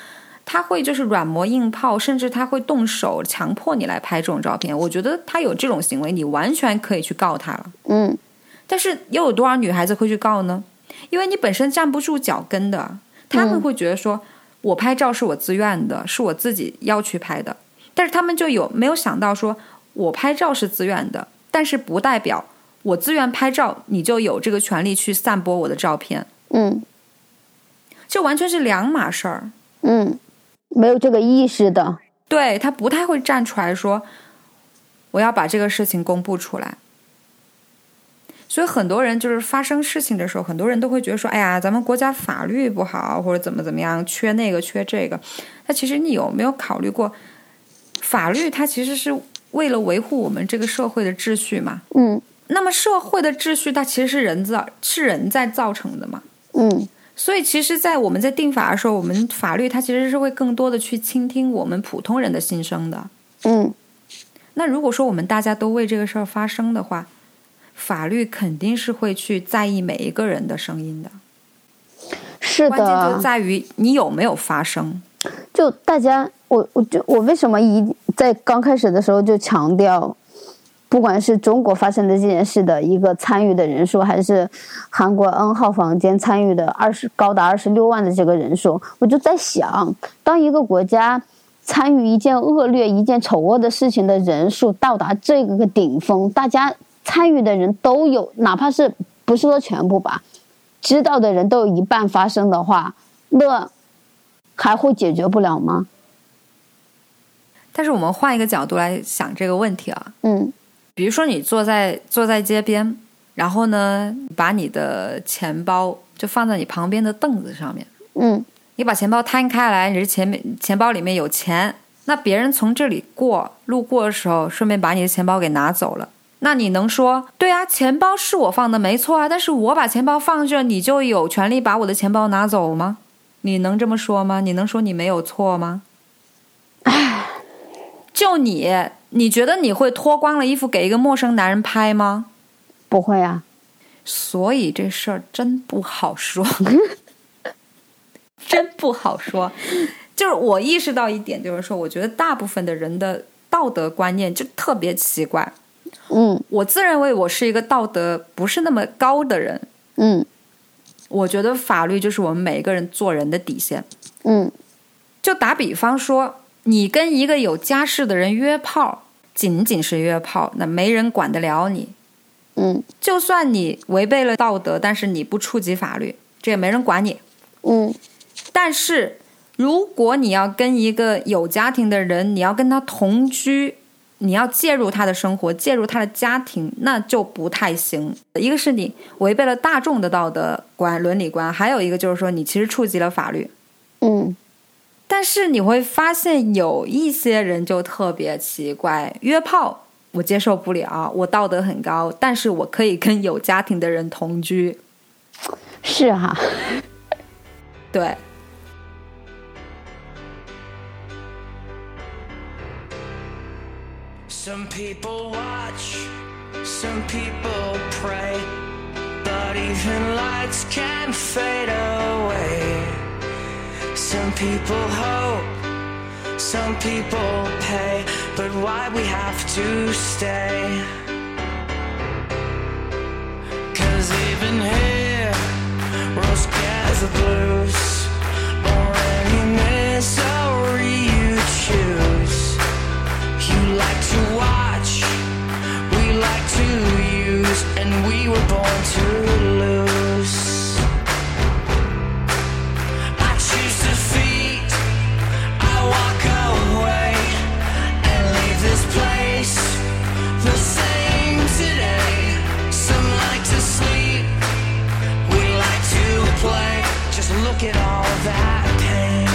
他会就是软磨硬泡，甚至他会动手强迫你来拍这种照片。我觉得他有这种行为，你完全可以去告他了。嗯但是又有多少女孩子会去告呢？因为你本身站不住脚跟的，他们会觉得说，我拍照是我自愿的，是我自己要去拍的。但是他们就有没有想到说，我拍照是自愿的，但是不代表我自愿拍照，你就有这个权利去散播我的照片，嗯这完全是两码事儿。嗯，没有这个意识的，对他不太会站出来说，我要把这个事情公布出来。所以很多人就是发生事情的时候，很多人都会觉得说：“哎呀，咱们国家法律不好，或者怎么怎么样，缺那个缺这个。”那其实你有没有考虑过，法律它其实是为了维护我们这个社会的秩序嘛？嗯那么社会的秩序它其实是人造是人在造成的嘛？嗯所以其实，在我们在定法的时候，我们法律它其实是会更多的去倾听我们普通人的心声的。嗯那如果说我们大家都为这个事儿发声的话，法律肯定是会去在意每一个人的声音的。是关键就，在于你有没有发声。就大家，我我就我为什么一在刚开始的时候就强调，不管是中国发生的这件事的一个参与的人数，还是韩国 N 号房间参与的二十高达二十六万的这个人数，我就在想，当一个国家参与一件恶劣、一件丑恶的事情的人数到达这个顶峰，大家参与的人都有，哪怕是不是说全部吧，知道的人都有一半发生的话，那还会解决不了吗？但是我们换一个角度来想这个问题啊，嗯比如说你坐在坐在街边，然后呢，把你的钱包就放在你旁边的凳子上面，嗯你把钱包摊开来，你是前面钱包里面有钱，那别人从这里过路过的时候，顺便把你的钱包给拿走了。那你能说对啊，钱包是我放的，没错啊，但是我把钱包放这，你就有权利把我的钱包拿走吗？你能这么说吗？你能说你没有错吗？就你，你觉得你会脱光了衣服给一个陌生男人拍吗？不会啊，所以这事儿真不好说，真不好说。就是我意识到一点，就是说，我觉得大部分的人的道德观念就特别奇怪。嗯我自认为我是一个道德不是那么高的人，嗯我觉得法律就是我们每一个人做人的底线。嗯就打比方说，你跟一个有家室的人约炮，仅仅是约炮，那没人管得了你。嗯就算你违背了道德，但是你不触及法律，这也没人管你。嗯但是如果你要跟一个有家庭的人，你要跟他同居，你要介入他的生活，介入他的家庭，那就不太行。一个是你违背了大众的道德观、伦理观，还有一个就是说你其实触及了法律。嗯但是你会发现有一些人就特别奇怪，约炮我接受不了，我道德很高，但是我可以跟有家庭的人同居。是哈、对，Some people watch, some people pray, but even lights can fade away. Some people hope, some people pay, but why we have to stay? Cause even here, we're the blues, or any misery you choose. You like to watch, we like to use, and we were born to lose. Look at all that pain.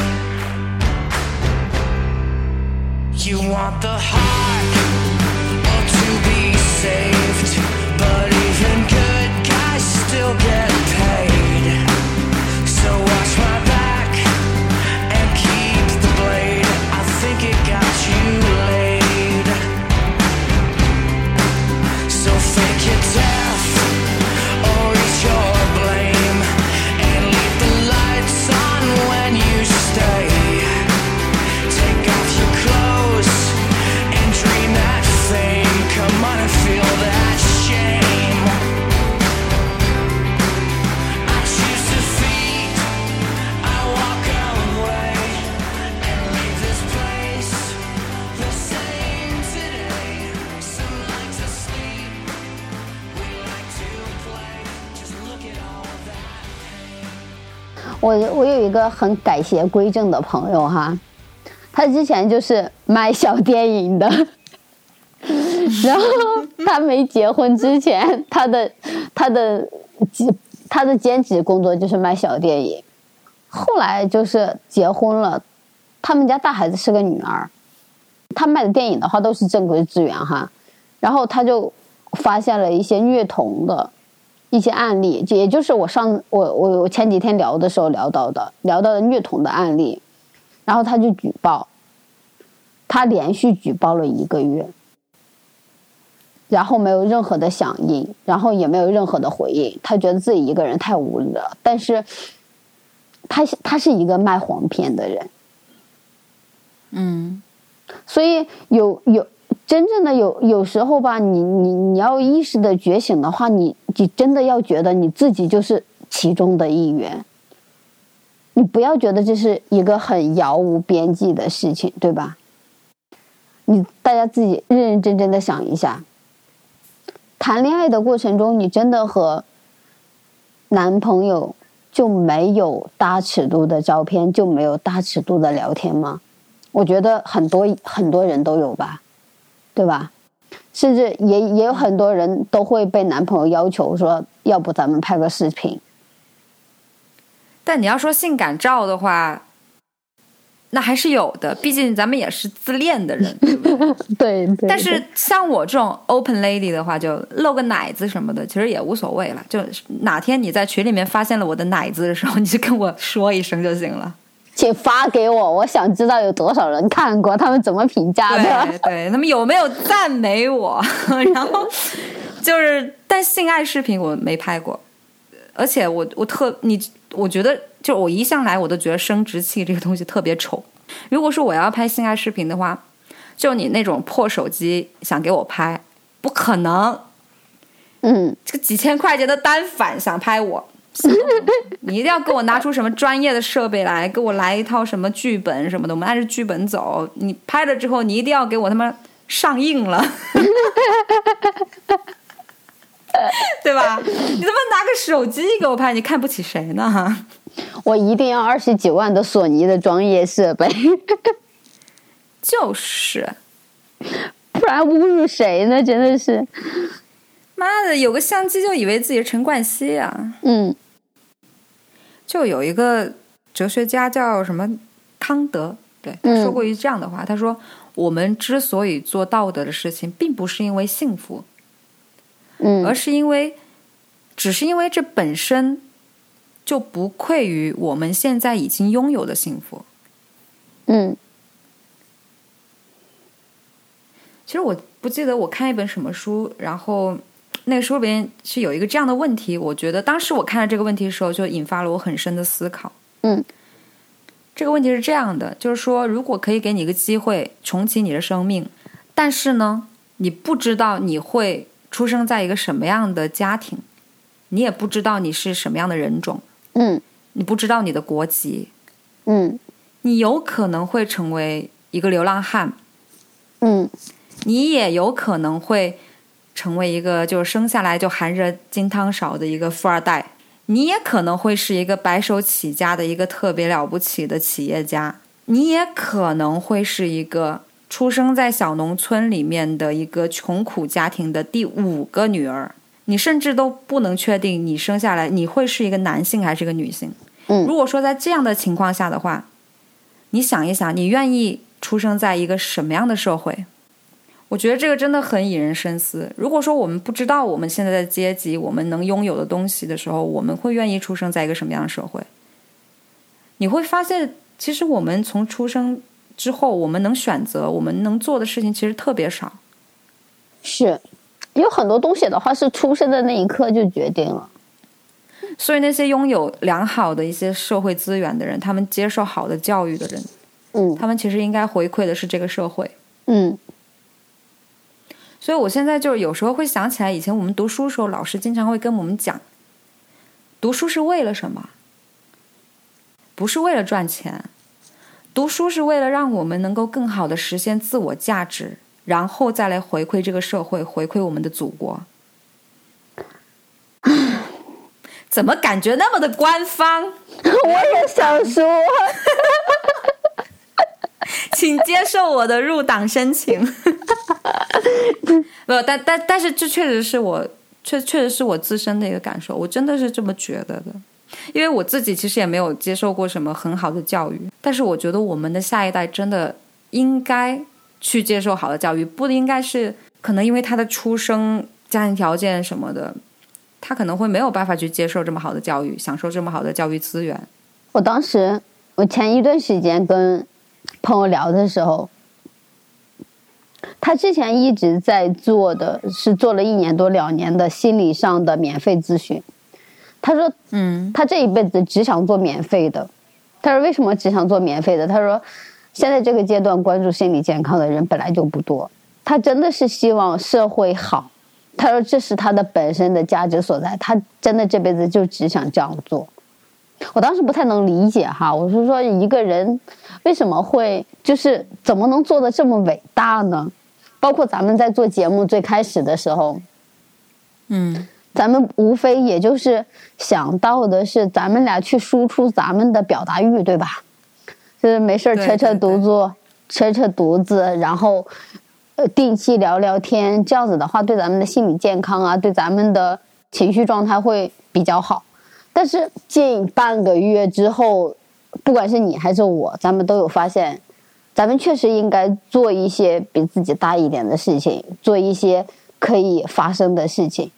You want the heart or to be saved, 个很改邪归正的朋友哈，他之前就是卖小电影的，然后他没结婚之前，他的他的他的兼职工作就是卖小电影，后来就是结婚了，他们家大孩子是个女儿，他卖的电影的话都是正规资源哈，然后他就发现了一些虐童的一些案例，这也就是我上我我我前几天聊的时候聊到的，聊到的虐童的案例，然后他就举报，他连续举报了一个月，然后没有任何的响应，然后也没有任何的回应，他觉得自己一个人太无力了，但是他是他是一个卖黄片的人，嗯，所以有有真正的有有时候吧，你你你要意识的觉醒的话，你你真的要觉得你自己就是其中的一员，你不要觉得这是一个很遥无边际的事情，对吧？你大家自己认认真真的想一下，谈恋爱的过程中，你真的和男朋友就没有大尺度的照片，就没有大尺度的聊天吗？我觉得很多很多人都有吧，对吧？甚至也也有很多人都会被男朋友要求说，要不咱们拍个视频。但你要说性感照的话，那还是有的，毕竟咱们也是自恋的人，对不对？对对但是像我这种 open lady 的话，就露个奶子什么的，其实也无所谓了。就哪天你在群里面发现了我的奶子的时候，你就跟我说一声就行了。请发给我，我想知道有多少人看过，他们怎么评价对的。对，他们有没有赞美我？然后就是，但性爱视频我没拍过，而且我我特你，我觉得就我一向来我都觉得生殖器这个东西特别丑。如果说我要拍性爱视频的话，就你那种破手机想给我拍，不可能。嗯，这个几千块钱的单反想拍我，你一定要给我拿出什么专业的设备来，给我来一套什么剧本什么的，我们按着剧本走。你拍了之后，你一定要给我他妈上映了，对吧？你他妈拿个手机给我拍，你看不起谁呢？我一定要二十几万的索尼的专业设备，就是，不然侮辱谁呢？真的是，妈的，有个相机就以为自己是陈冠希啊！嗯就有一个哲学家叫什么康德，对他嗯。说过一句这样的话，他说：“我们之所以做道德的事情，并不是因为幸福，嗯。而是因为，只是因为这本身就不愧于我们现在已经拥有的幸福。嗯。其实我不记得我看一本什么书，然后那个书里边是有一个这样的问题，我觉得当时我看到这个问题的时候，就引发了我很深的思考。嗯。这个问题是这样的，就是说，如果可以给你一个机会重启你的生命，但是呢，你不知道你会出生在一个什么样的家庭，你也不知道你是什么样的人种，嗯。你不知道你的国籍，嗯。你有可能会成为一个流浪汉，嗯。你也有可能会成为一个就是生下来就含着金汤勺的一个富二代，你也可能会是一个白手起家的一个特别了不起的企业家，你也可能会是一个出生在小农村里面的一个穷苦家庭的第五个女儿，你甚至都不能确定你生下来你会是一个男性还是一个女性，嗯。如果说在这样的情况下的话，你想一想，你愿意出生在一个什么样的社会？我觉得这个真的很引人深思。如果说我们不知道我们现在的阶级，我们能拥有的东西的时候，我们会愿意出生在一个什么样的社会？你会发现，其实我们从出生之后，我们能选择、我们能做的事情其实特别少。是有很多东西的话是出生的那一刻就决定了。所以那些拥有良好的一些社会资源的人，他们接受好的教育的人，嗯他们其实应该回馈的是这个社会。嗯所以我现在就是有时候会想起来，以前我们读书的时候，老师经常会跟我们讲，读书是为了什么？不是为了赚钱，读书是为了让我们能够更好的实现自我价值，然后再来回馈这个社会，回馈我们的祖国。怎么感觉那么的官方？我也想说，请接受我的入党申请。没有，但但但是这确实是我确确实是我自身的一个感受，我真的是这么觉得的。因为我自己其实也没有接受过什么很好的教育，但是我觉得我们的下一代真的应该去接受好的教育，不应该是可能因为他的出生、家庭条件什么的，他可能会没有办法去接受这么好的教育，享受这么好的教育资源。我当时我前一段时间跟朋友聊的时候，他之前一直在做的是做了一年多两年的心理上的免费咨询。他说嗯他这一辈子只想做免费的。他说为什么只想做免费的？他说现在这个阶段关注心理健康的人本来就不多，他真的是希望社会好。他说这是他的本身的价值所在，他真的这辈子就只想这样做。我当时不太能理解哈，我是说一个人为什么会就是怎么能做的这么伟大呢？包括咱们在做节目最开始的时候，嗯咱们无非也就是想到的是咱们俩去输出咱们的表达欲，对吧？就是没事儿扯扯犊子，扯扯犊子，然后呃定期聊聊天，这样子的话对咱们的心理健康啊，对咱们的情绪状态会比较好。但是近半个月之后，不管是你还是我，咱们都有发现，咱们确实应该做一些比自己大一点的事情，做一些可以发生的事情。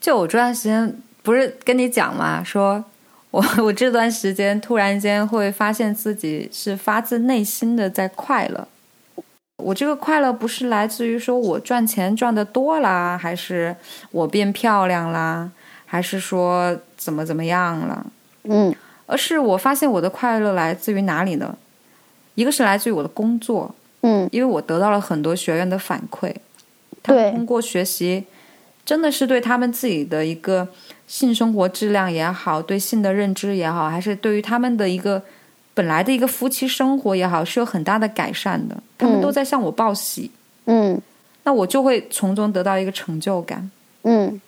就我这段时间不是跟你讲嘛，说我 我这段时间突然间会发现自己是发自内心的在快乐。我这个快乐不是来自于说我赚钱赚的多啦，还是我变漂亮啦，还是说怎么怎么样了，嗯。而是我发现我的快乐来自于哪里呢？一个是来自于我的工作，嗯。因为我得到了很多学员的反馈，他们对。通过学习，真的是对他们自己的一个性生活质量也好，对性的认知也好，还是对于他们的一个本来的一个夫妻生活也好，是有很大的改善的。他们嗯。都在向我报喜，嗯。那我就会从中得到一个成就感。嗯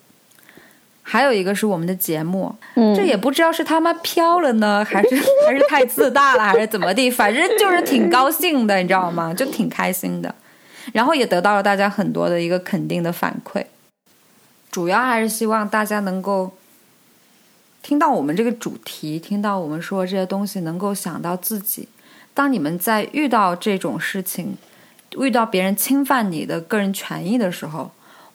还有一个是我们的节目，嗯，这也不知道是他妈飘了呢，还是 还是太自大了，还是怎么地，反正就是挺高兴的，你知道吗？就挺开心的，然后也得到了大家很多的一个肯定的反馈。主要还是希望大家能够听到我们这个主题，听到我们说这些东西，能够想到自己。当你们在遇到这种事情，遇到别人侵犯你的个人权益的时候，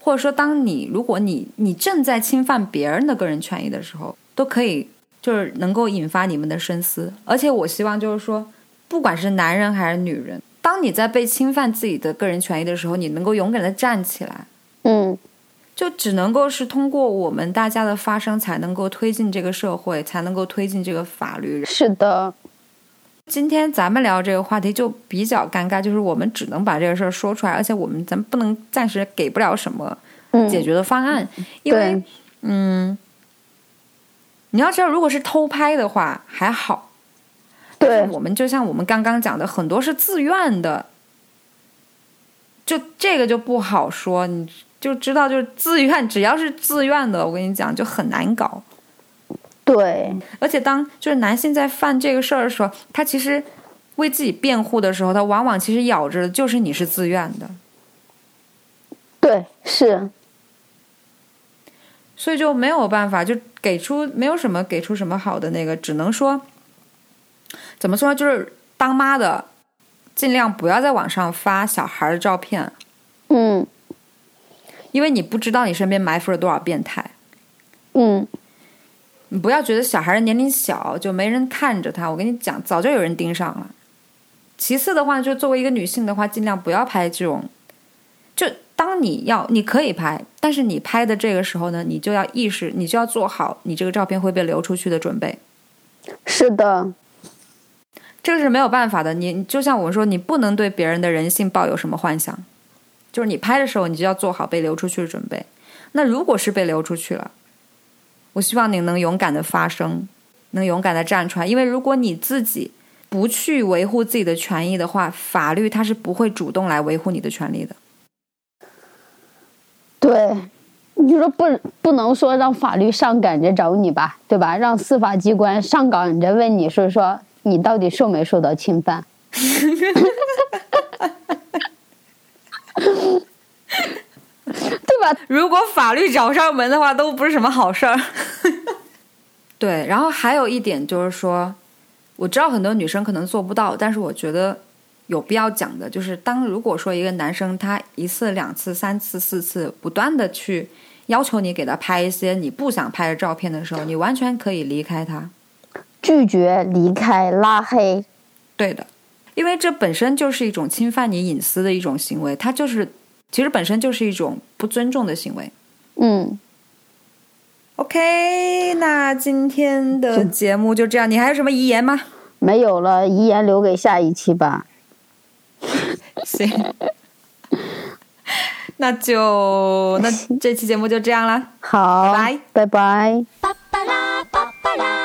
或者说当你如果你你正在侵犯别人的个人权益的时候，都可以就是能够引发你们的深思。而且我希望就是说，不管是男人还是女人，当你在被侵犯自己的个人权益的时候，你能够勇敢的站起来。嗯就只能够是通过我们大家的发声，才能够推进这个社会，才能够推进这个法律。是的，今天咱们聊这个话题就比较尴尬，就是我们只能把这个事儿说出来，而且我们咱不能暂时给不了什么嗯。解决的方案，因为嗯，你要知道，如果是偷拍的话还好，对。我们就像我们刚刚讲的，很多是自愿的，就这个就不好说，你就知道，就是自愿，只要是自愿的，我跟你讲就很难搞。对。而且当就是男性在犯这个事儿的时候，他其实为自己辩护的时候，他往往其实咬着的就是你是自愿的。对是，所以就没有办法，就给出没有什么给出什么好的那个，只能说怎么说呢，就是当妈的尽量不要在网上发小孩的照片，嗯。因为你不知道你身边埋伏了多少变态。嗯你不要觉得小孩的年龄小就没人看着他，我跟你讲，早就有人盯上了。其次的话，就作为一个女性的话，尽量不要拍这种。就当你要，你可以拍，但是你拍的这个时候呢，你就要意识，你就要做好你这个照片会被流出去的准备。是的，这个是没有办法的。你就像我说，你不能对别人的人性抱有什么幻想，就是你拍的时候，你就要做好被流出去的准备。那如果是被流出去了，我希望你能勇敢的发声，能勇敢的站出来，因为如果你自己不去维护自己的权益的话，法律它是不会主动来维护你的权利的。对，你说不不能说让法律上赶着找你吧，对吧？让司法机关上赶着问你说说你到底受没受到侵犯？对吧？如果法律找上门的话，都不是什么好事儿。对，然后还有一点就是说，我知道很多女生可能做不到，但是我觉得有必要讲的，就是当如果说一个男生他一次、两次、三次、四次不断的去要求你给他拍一些你不想拍的照片的时候，你完全可以离开他。拒绝、离开、拉黑，对的，因为这本身就是一种侵犯你隐私的一种行为，他就是其实本身就是一种不尊重的行为。嗯，OK，那今天的节目就这样，你还有什么遗言吗？没有了，遗言留给下一期吧。行，那就那 这期节目就这样了。好，拜拜拜拜